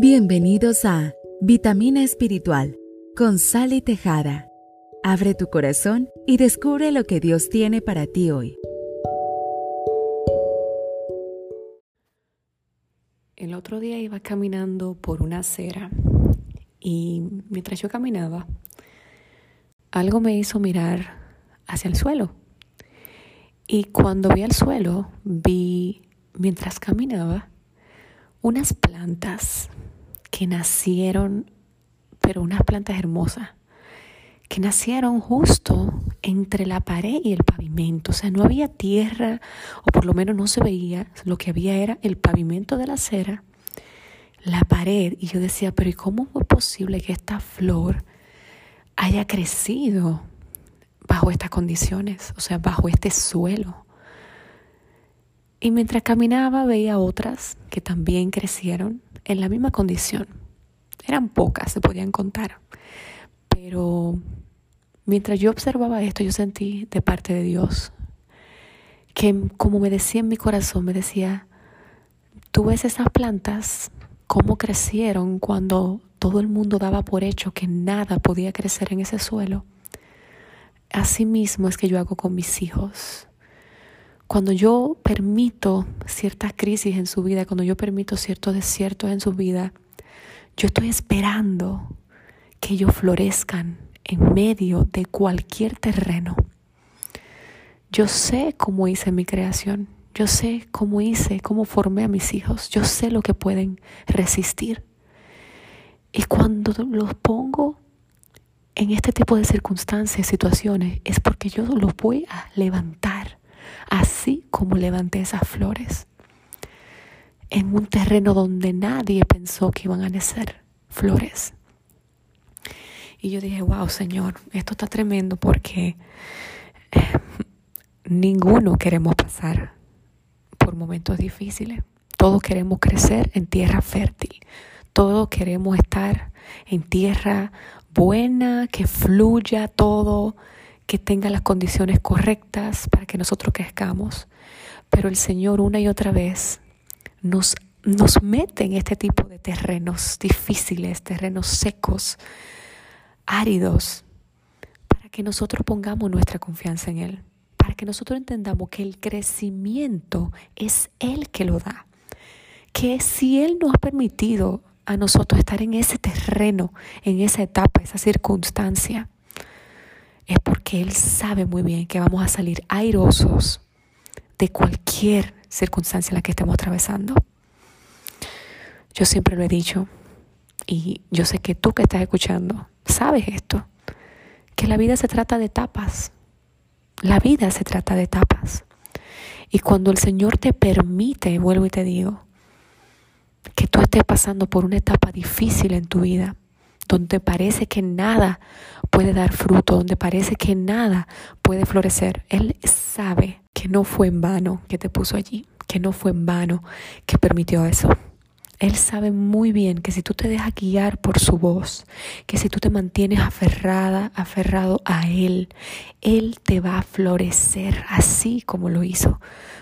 Bienvenidos a Vitamina Espiritual con Sally Tejada. Abre tu corazón y descubre lo que Dios tiene para ti hoy. El otro día iba caminando por una acera y mientras yo caminaba, algo me hizo mirar hacia el suelo. Y cuando vi al suelo, vi, mientras caminaba, unas plantas que nacieron, pero unas plantas hermosas, que nacieron justo entre la pared y el pavimento. O sea, no había tierra, o por lo menos no se veía, lo que había era el pavimento de la acera, la pared. Y yo decía, pero ¿y cómo fue posible que esta flor haya crecido bajo estas condiciones? O sea, bajo este suelo. Y mientras caminaba veía otras que también crecieron en la misma condición. Eran pocas, se podían contar. Pero mientras yo observaba esto, yo sentí de parte de Dios que como me decía en mi corazón, me decía, tú ves esas plantas, cómo crecieron cuando todo el mundo daba por hecho que nada podía crecer en ese suelo. Así mismo es que yo hago con mis hijos. Cuando yo permito ciertas crisis en su vida, cuando yo permito ciertos desiertos en su vida, yo estoy esperando que ellos florezcan en medio de cualquier terreno. Yo sé cómo hice mi creación, yo sé cómo hice, cómo formé a mis hijos, yo sé lo que pueden resistir. Y cuando los pongo en este tipo de circunstancias, situaciones, es porque yo los voy a levantar así como levanté esas flores en un terreno donde nadie pensó que iban a nacer flores. Y yo dije, wow, Señor, esto está tremendo porque eh, ninguno queremos pasar por momentos difíciles. Todos queremos crecer en tierra fértil. Todos queremos estar en tierra buena, que fluya todo, que tenga las condiciones correctas para que nosotros crezcamos. Pero el Señor una y otra vez nos, nos mete en este tipo de terrenos difíciles, terrenos secos, áridos, para que nosotros pongamos nuestra confianza en Él, para que nosotros entendamos que el crecimiento es Él que lo da, que si Él nos ha permitido a nosotros estar en ese terreno, en esa etapa, esa circunstancia, es porque Él sabe muy bien que vamos a salir airosos de cualquier circunstancia en la que estemos atravesando. Yo siempre lo he dicho y yo sé que tú que estás escuchando sabes esto, que la vida se trata de etapas. La vida se trata de etapas. Y cuando el Señor te permite, vuelvo y te digo, que tú estés pasando por una etapa difícil en tu vida, donde parece que nada puede dar fruto, donde parece que nada puede florecer. Él sabe que no fue en vano que te puso allí, que no fue en vano que permitió eso. Él sabe muy bien que si tú te dejas guiar por su voz, que si tú te mantienes aferrada, aferrado a Él, Él te va a florecer así como lo hizo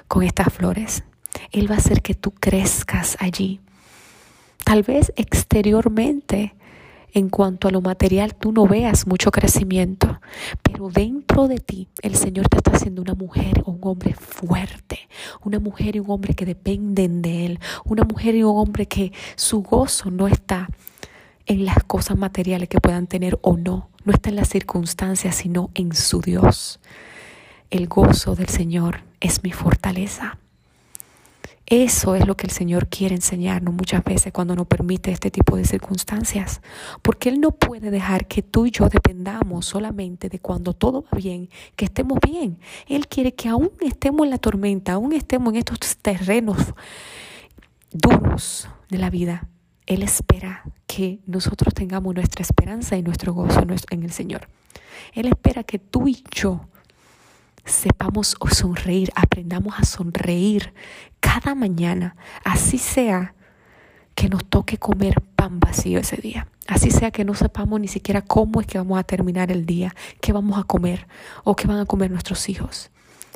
con estas flores. Él va a hacer que tú crezcas allí. Tal vez exteriormente en cuanto a lo material tú no veas mucho crecimiento, pero dentro de ti el Señor te está haciendo una mujer o un hombre fuerte, una mujer y un hombre que dependen de Él, una mujer y un hombre que su gozo no está en las cosas materiales que puedan tener o no, no está en las circunstancias, sino en su Dios. El gozo del Señor es mi fortaleza. Eso es lo que el Señor quiere enseñarnos muchas veces cuando nos permite este tipo de circunstancias. Porque Él no puede dejar que tú y yo dependamos solamente de cuando todo va bien, que estemos bien. Él quiere que aún estemos en la tormenta, aún estemos en estos terrenos duros de la vida. Él espera que nosotros tengamos nuestra esperanza y nuestro gozo en el Señor. Él espera que tú y yo sepamos sonreír, aprendamos a sonreír cada mañana, así sea que nos toque comer pan vacío ese día. Así sea que no sepamos ni siquiera cómo es que vamos a terminar el día, qué vamos a comer o qué van a comer nuestros hijos.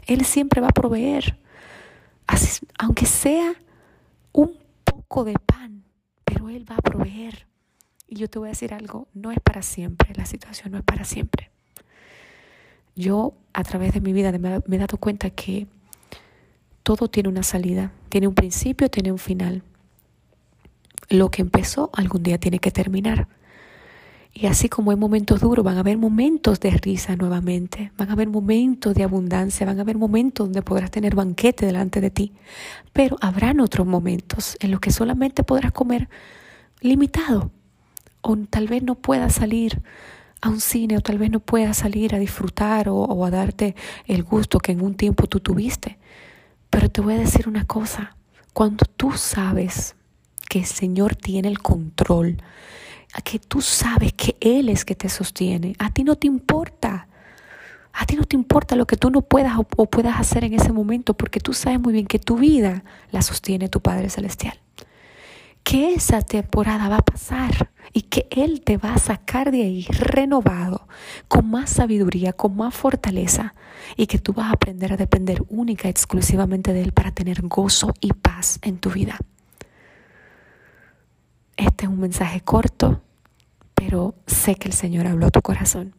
Él siempre va a proveer, así, aunque sea un poco de pan pero Él va a proveer. Y yo te voy a decir algo, no es para siempre, la situación no es para siempre. Yo a través de mi vida me he dado cuenta que todo tiene una salida, tiene un principio, tiene un final. Lo que empezó algún día tiene que terminar. Y así como hay momentos duros, van a haber momentos de risa nuevamente, van a haber momentos de abundancia, van a haber momentos donde podrás tener banquete delante de ti, pero habrán otros momentos en los que solamente podrás comer limitado o tal vez no puedas salir a un cine o tal vez no puedas salir a disfrutar o, o a darte el gusto que en un tiempo tú tuviste. Pero te voy a decir una cosa, cuando tú sabes que el Señor tiene el control, que tú sabes que Él es que te sostiene. A ti no te importa. A ti no te importa lo que tú no puedas o, puedas hacer en ese momento porque tú sabes muy bien que tu vida la sostiene tu Padre Celestial. Que esa temporada va a pasar y que Él te va a sacar de ahí renovado, con más sabiduría, con más fortaleza y que tú vas a aprender a depender única y exclusivamente de Él para tener gozo y paz en tu vida. Este es un mensaje corto, pero sé que el Señor habló a tu corazón.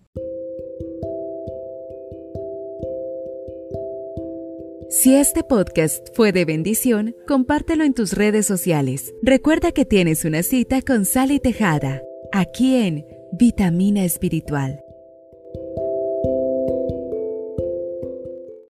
Si este podcast fue de bendición, compártelo en tus redes sociales. Recuerda que tienes una cita con Sally Tejada, aquí en Vitamina Espiritual.